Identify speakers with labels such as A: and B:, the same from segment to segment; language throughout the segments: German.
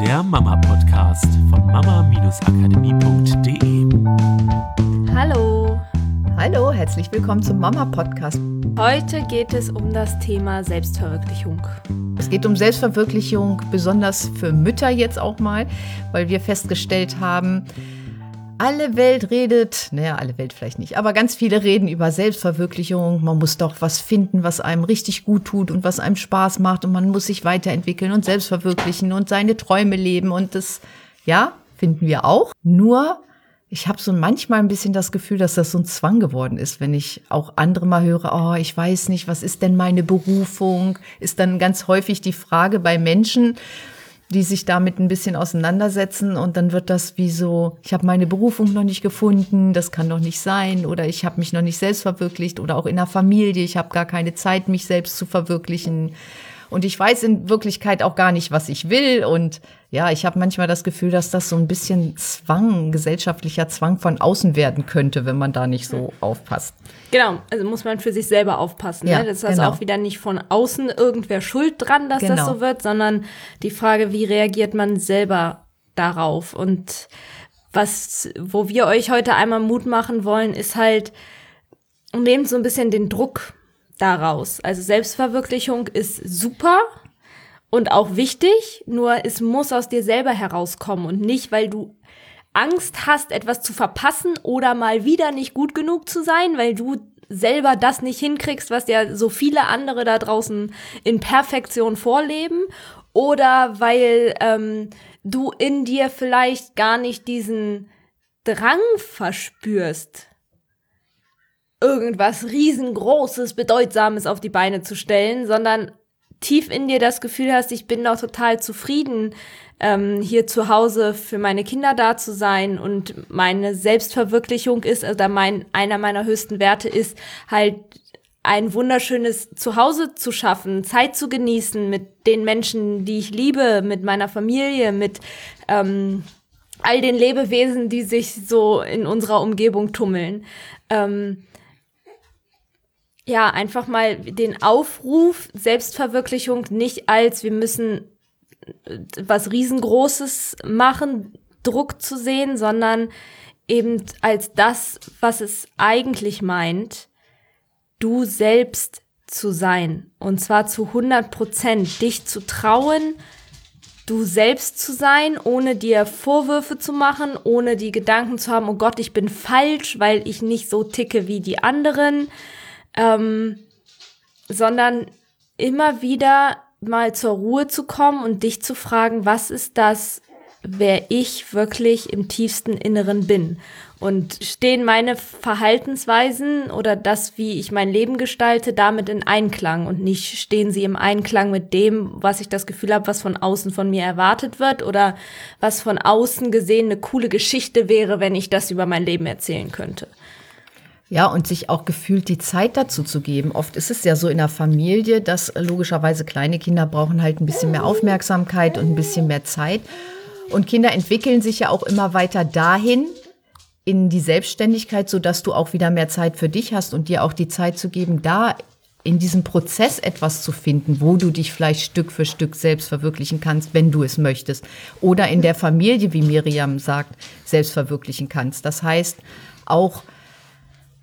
A: der Mama-Podcast von mama-akademie.de.
B: Hallo,
C: Hallo, herzlich willkommen zum Mama-Podcast.
B: heute geht es um das Thema Selbstverwirklichung.
C: Es geht um Selbstverwirklichung, besonders für Mütter jetzt auch mal, weil wir festgestellt haben, alle Welt redet, naja, alle Welt vielleicht nicht, aber ganz viele reden über Selbstverwirklichung. Man muss doch was finden, was einem richtig gut tut und was einem Spaß macht und man muss sich weiterentwickeln und selbst verwirklichen und seine Träume leben und das, ja, finden wir auch. Nur, ich habe so manchmal ein bisschen das Gefühl, dass das so ein Zwang geworden ist, wenn ich auch andere mal höre, oh, ich weiß nicht, was ist denn meine Berufung? Ist dann ganz häufig die Frage bei Menschen, die sich damit ein bisschen auseinandersetzen und dann wird das wie so, ich habe meine Berufung noch nicht gefunden, das kann doch nicht sein oder ich habe mich noch nicht selbst verwirklicht oder auch in der Familie, ich habe gar keine Zeit, mich selbst zu verwirklichen und ich weiß in Wirklichkeit auch gar nicht, was ich will und ja, ich habe manchmal das Gefühl, dass das so ein bisschen Zwang, gesellschaftlicher Zwang von außen werden könnte, wenn man da nicht so aufpasst.
B: Genau, also muss man für sich selber aufpassen.
C: Ja,
B: ne? Das ist
C: genau.
B: auch wieder nicht von außen irgendwer schuld dran, dass das
C: Genau.
B: so wird, sondern die Frage, wie reagiert man selber darauf? Und was, wo wir euch heute einmal Mut machen wollen, ist halt, nehmt so ein bisschen den Druck daraus. Also Selbstverwirklichung ist super und auch wichtig, nur es muss aus dir selber herauskommen und nicht, weil du Angst hast, etwas zu verpassen oder mal wieder nicht gut genug zu sein, weil du selber das nicht hinkriegst, was ja so viele andere da draußen in Perfektion vorleben, oder weil ähm, du in dir vielleicht gar nicht diesen Drang verspürst, irgendwas riesengroßes, bedeutsames auf die Beine zu stellen, sondern tief in dir das Gefühl hast, ich bin doch total zufrieden, ähm, hier zu Hause für meine Kinder da zu sein und meine Selbstverwirklichung ist, oder mein, einer meiner höchsten Werte ist halt ein wunderschönes Zuhause zu schaffen, Zeit zu genießen mit den Menschen, die ich liebe, mit meiner Familie, mit ähm, all den Lebewesen, die sich so in unserer Umgebung tummeln. Ähm, ja, einfach mal den Aufruf, Selbstverwirklichung nicht als wir müssen äh, was riesengroßes machen, Druck zu sehen, sondern eben als das, was es eigentlich meint, du selbst zu sein. Und zwar zu 100 Prozent, dich zu trauen, du selbst zu sein, ohne dir Vorwürfe zu machen, ohne die Gedanken zu haben, oh Gott, ich bin falsch, weil ich nicht so ticke wie die anderen, ähm, sondern immer wieder mal zur Ruhe zu kommen und dich zu fragen, was ist das, wer ich wirklich im tiefsten Inneren bin? Und stehen meine Verhaltensweisen oder das, wie ich mein Leben gestalte, damit in Einklang und nicht stehen sie im Einklang mit dem, was ich das Gefühl habe, was von außen von mir erwartet wird oder was von außen gesehen eine coole Geschichte wäre, wenn ich das über mein Leben erzählen könnte.
C: Ja, und sich auch gefühlt die Zeit dazu zu geben. Oft ist es ja so in der Familie, dass logischerweise kleine Kinder brauchen halt ein bisschen mehr Aufmerksamkeit und ein bisschen mehr Zeit. Und Kinder entwickeln sich ja auch immer weiter dahin in die Selbstständigkeit, sodass du auch wieder mehr Zeit für dich hast und dir auch die Zeit zu geben, da in diesem Prozess etwas zu finden, wo du dich vielleicht Stück für Stück selbst verwirklichen kannst, wenn du es möchtest. Oder in der Familie, wie Miriam sagt, selbst verwirklichen kannst. Das heißt, auch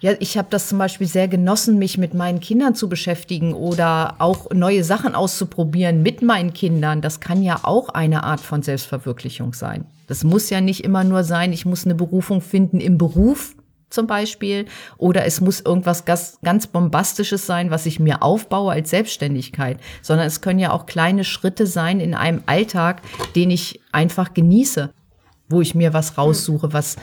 C: ja, ich habe das zum Beispiel sehr genossen, mich mit meinen Kindern zu beschäftigen oder auch neue Sachen auszuprobieren mit meinen Kindern. Das kann ja auch eine Art von Selbstverwirklichung sein. Das muss ja nicht immer nur sein, ich muss eine Berufung finden im Beruf zum Beispiel oder es muss irgendwas gas- ganz Bombastisches sein, was ich mir aufbaue als Selbstständigkeit, sondern es können ja auch kleine Schritte sein in einem Alltag, den ich einfach genieße, wo ich mir was raussuche, was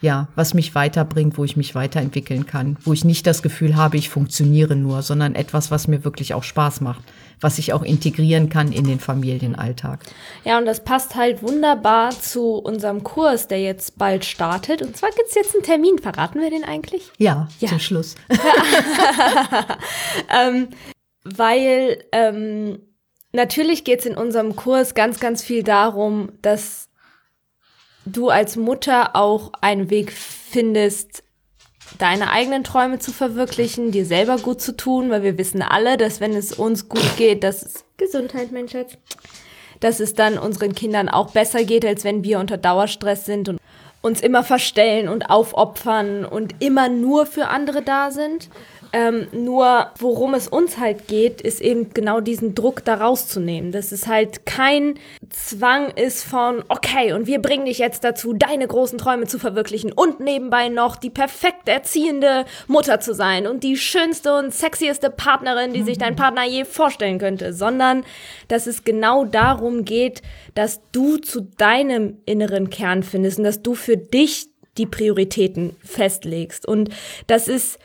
C: ja, was mich weiterbringt, wo ich mich weiterentwickeln kann, wo ich nicht das Gefühl habe, ich funktioniere nur, sondern etwas, was mir wirklich auch Spaß macht, was ich auch integrieren kann in den Familienalltag.
B: Ja, und das passt halt wunderbar zu unserem Kurs, der jetzt bald startet. Und zwar gibt's jetzt einen Termin. Verraten wir den eigentlich?
C: Ja,
B: Ja.
C: zum Schluss.
B: Weil ähm, natürlich geht's in unserem Kurs ganz, ganz viel darum, dass du als Mutter auch einen Weg findest, deine eigenen Träume zu verwirklichen, dir selber gut zu tun, weil wir wissen alle, dass wenn es uns gut geht, dass es Gesundheit, mein Schatz, dass es dann unseren Kindern auch besser geht, als wenn wir unter Dauerstress sind und uns immer verstellen und aufopfern und immer nur für andere da sind. Ähm, nur worum es uns halt geht, ist eben genau diesen Druck da rauszunehmen. Dass es halt kein Zwang ist von, okay, und wir bringen dich jetzt dazu, deine großen Träume zu verwirklichen und nebenbei noch die perfekt erziehende Mutter zu sein und die schönste und sexieste Partnerin, die sich dein Partner je vorstellen könnte, sondern dass es genau darum geht, dass du zu deinem inneren Kern findest und dass du für dich die Prioritäten festlegst. Und das ist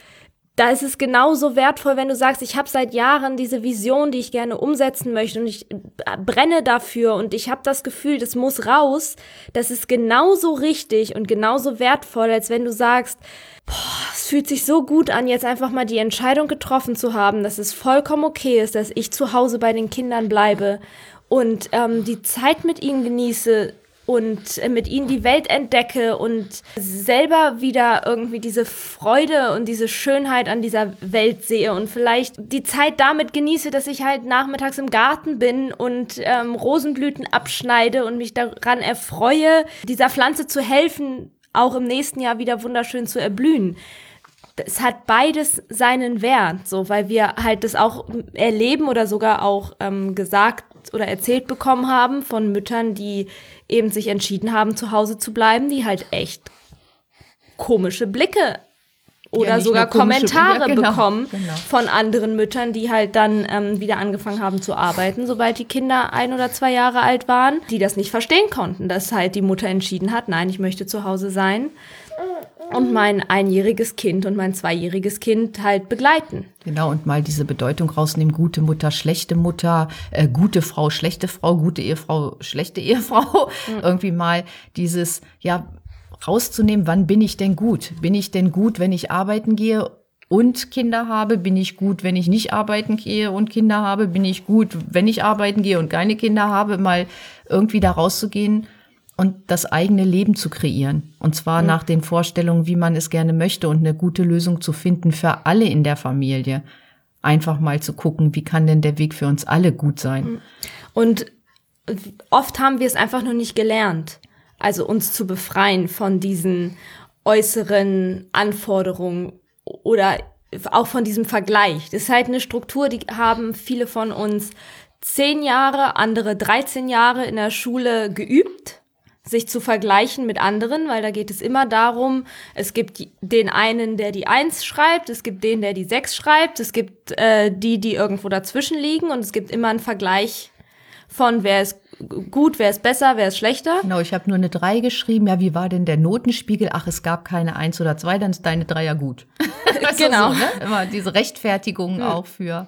B: da ist es genauso wertvoll, wenn du sagst, ich habe seit Jahren diese Vision, die ich gerne umsetzen möchte und ich äh, brenne dafür und ich habe das Gefühl, das muss raus. Das ist genauso richtig und genauso wertvoll, als wenn du sagst, boah, es fühlt sich so gut an, jetzt einfach mal die Entscheidung getroffen zu haben, dass es vollkommen okay ist, dass ich zu Hause bei den Kindern bleibe und ähm, die Zeit mit ihnen genieße, und äh, mit ihnen die Welt entdecke und selber wieder irgendwie diese Freude und diese Schönheit an dieser Welt sehe und vielleicht die Zeit damit genieße, dass ich halt nachmittags im Garten bin und ähm, Rosenblüten abschneide und mich daran erfreue, dieser Pflanze zu helfen, auch im nächsten Jahr wieder wunderschön zu erblühen. Es hat beides seinen Wert, so, weil wir halt das auch erleben oder sogar auch ähm, gesagt oder erzählt bekommen haben von Müttern, die eben sich entschieden haben, zu Hause zu bleiben, die halt echt komische Blicke oder ja, sogar Kommentare ja, genau, bekommen genau. von anderen Müttern, die halt dann ähm, wieder angefangen haben zu arbeiten, sobald die Kinder ein oder zwei Jahre alt waren, die das nicht verstehen konnten, dass halt die Mutter entschieden hat, nein, ich möchte zu Hause sein und mein einjähriges Kind und mein zweijähriges Kind halt begleiten.
C: Genau, und mal diese Bedeutung rausnehmen, gute Mutter, schlechte Mutter, äh, gute Frau, schlechte Frau, gute Ehefrau, schlechte Ehefrau. Mhm. Irgendwie mal dieses, ja, rauszunehmen, wann bin ich denn gut? Bin ich denn gut, wenn ich arbeiten gehe und Kinder habe? Bin ich gut, wenn ich nicht arbeiten gehe und Kinder habe? Bin ich gut, wenn ich arbeiten gehe und keine Kinder habe? Mal irgendwie da rauszugehen und das eigene Leben zu kreieren. Und zwar mhm. nach den Vorstellungen, wie man es gerne möchte und eine gute Lösung zu finden für alle in der Familie. Einfach mal zu gucken, wie kann denn der Weg für uns alle gut sein. Mhm.
B: Und oft haben wir es einfach nur nicht gelernt. Also uns zu befreien von diesen äußeren Anforderungen oder auch von diesem Vergleich. Das ist halt eine Struktur, die haben viele von uns zehn Jahre, andere 13 Jahre in der Schule geübt sich zu vergleichen mit anderen, weil da geht es immer darum, es gibt den einen, der die Eins schreibt, es gibt den, der die Sechs schreibt, es gibt äh, die, die irgendwo dazwischen liegen und es gibt immer einen Vergleich von wer ist gut, wer ist besser, wer ist schlechter.
C: Genau, ich habe nur eine Drei geschrieben. Ja, wie war denn der Notenspiegel? Ach, es gab keine Eins oder zwei, dann ist deine Drei ja gut. genau. So, ne? Immer diese Rechtfertigung hm. auch für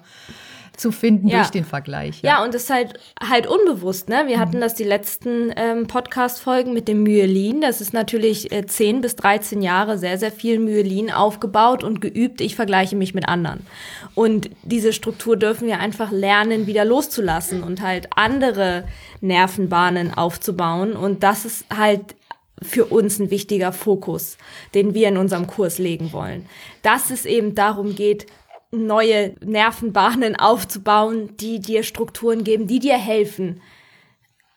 C: zu finden ja. durch den Vergleich.
B: Ja. ja, und das ist halt halt unbewusst. Ne? Wir mhm. hatten das die letzten ähm, Podcast-Folgen mit dem Myelin. Das ist natürlich äh, 10 bis 13 Jahre sehr, sehr viel Myelin aufgebaut und geübt. Ich vergleiche mich mit anderen. Und diese Struktur dürfen wir einfach lernen, wieder loszulassen und halt andere Nervenbahnen aufzubauen. Und das ist halt für uns ein wichtiger Fokus, den wir in unserem Kurs legen wollen. Dass es eben darum geht, neue Nervenbahnen aufzubauen, die dir Strukturen geben, die dir helfen,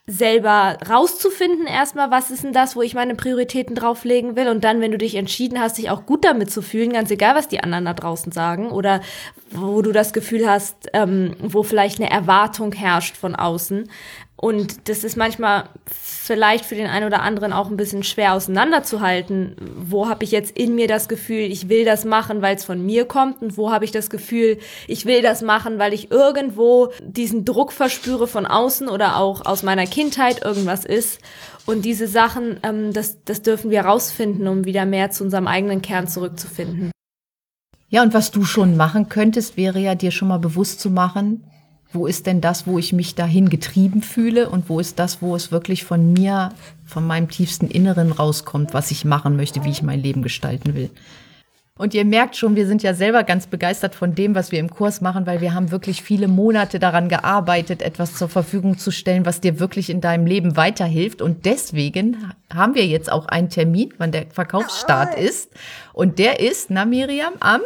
B: selber rauszufinden erstmal, was ist denn das, wo ich meine Prioritäten drauflegen will. Und dann, wenn du dich entschieden hast, dich auch gut damit zu fühlen, ganz egal, was die anderen da draußen sagen oder wo du das Gefühl hast, ähm, wo vielleicht eine Erwartung herrscht von außen, und das ist manchmal vielleicht für den einen oder anderen auch ein bisschen schwer auseinanderzuhalten. Wo habe ich jetzt in mir das Gefühl, ich will das machen, weil es von mir kommt? Und wo habe ich das Gefühl, ich will das machen, weil ich irgendwo diesen Druck verspüre von außen oder auch aus meiner Kindheit irgendwas ist? Und diese Sachen, ähm, das, das dürfen wir rausfinden, um wieder mehr zu unserem eigenen Kern zurückzufinden.
C: Ja, und was du schon machen könntest, wäre ja dir schon mal bewusst zu machen, wo ist denn das, wo ich mich dahin getrieben fühle und wo ist das, wo es wirklich von mir, von meinem tiefsten Inneren rauskommt, was ich machen möchte, wie ich mein Leben gestalten will. Und ihr merkt schon, wir sind ja selber ganz begeistert von dem, was wir im Kurs machen, weil wir haben wirklich viele Monate daran gearbeitet, etwas zur Verfügung zu stellen, was dir wirklich in deinem Leben weiterhilft. Und deswegen haben wir jetzt auch einen Termin, wann der Verkaufsstart ist. Und der ist, na Miriam, am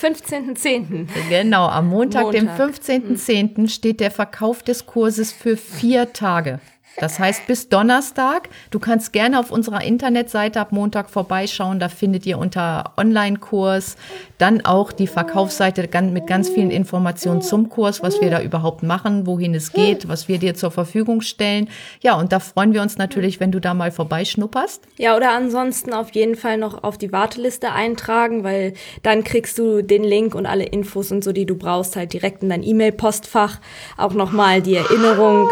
B: 15.10.
C: Genau, am Montag,
B: Montag.
C: dem 15.10. steht der Verkauf des Kurses für vier Tage. Das heißt bis Donnerstag. Du kannst gerne auf unserer Internetseite ab Montag vorbeischauen. Da findet ihr unter Online-Kurs dann auch die Verkaufsseite mit ganz vielen Informationen zum Kurs, was wir da überhaupt machen, wohin es geht, was wir dir zur Verfügung stellen. Ja, und da freuen wir uns natürlich, wenn du da mal vorbeischnupperst.
B: Ja, oder ansonsten auf jeden Fall noch auf die Warteliste eintragen, weil dann kriegst du den Link und alle Infos und so, die du brauchst, halt direkt in dein E-Mail-Postfach. Auch nochmal die Erinnerung.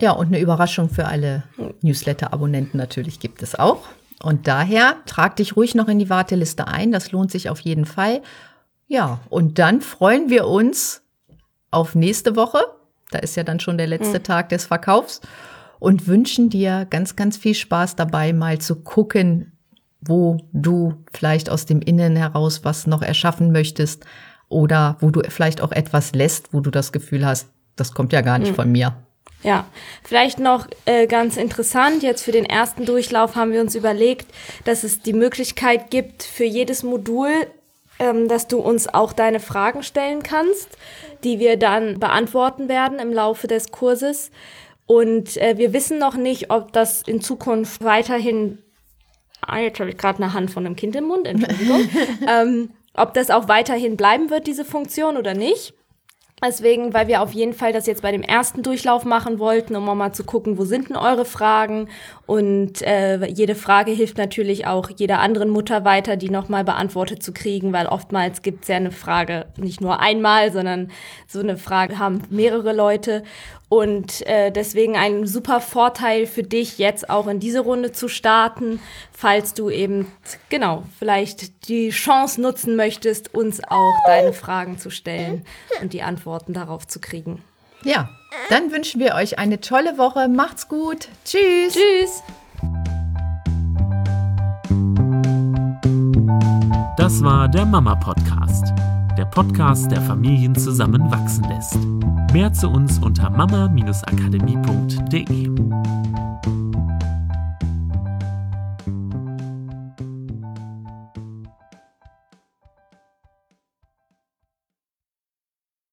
C: Ja, und eine Überraschung für alle Newsletter-Abonnenten natürlich gibt es auch. Und daher trag dich ruhig noch in die Warteliste ein. Das lohnt sich auf jeden Fall. Ja, und dann freuen wir uns auf nächste Woche. Da ist ja dann schon der letzte Tag des Verkaufs. Und wünschen dir ganz, ganz viel Spaß dabei, mal zu gucken, wo du vielleicht aus dem Innen heraus was noch erschaffen möchtest oder wo du vielleicht auch etwas lässt, wo du das Gefühl hast, das kommt ja gar nicht von mir.
B: Ja, vielleicht noch äh, ganz interessant, jetzt für den ersten Durchlauf haben wir uns überlegt, dass es die Möglichkeit gibt, für jedes Modul, ähm, dass du uns auch deine Fragen stellen kannst, die wir dann beantworten werden im Laufe des Kurses. Und äh, wir wissen noch nicht, ob das in Zukunft weiterhin, ah, jetzt habe ich gerade eine Hand von einem Kind im Mund, Entschuldigung, ähm, ob das auch weiterhin bleiben wird, diese Funktion oder nicht. Deswegen, weil wir auf jeden Fall das jetzt bei dem ersten Durchlauf machen wollten, um auch mal zu gucken, wo sind denn eure Fragen? Und äh, jede Frage hilft natürlich auch jeder anderen Mutter weiter, die nochmal beantwortet zu kriegen, weil oftmals gibt es ja eine Frage nicht nur einmal, sondern so eine Frage haben mehrere Leute. Und äh, deswegen ein super Vorteil für dich, jetzt auch in diese Runde zu starten, falls du eben, genau, vielleicht die Chance nutzen möchtest, uns auch deine Fragen zu stellen und die Antworten darauf zu kriegen.
C: Ja, dann wünschen wir euch eine tolle Woche. Macht's gut. Tschüss.
B: Tschüss!
A: Das war der Mama Podcast. Der Podcast, der Familien zusammenwachsen lässt. Mehr zu uns unter mama-akademie.de.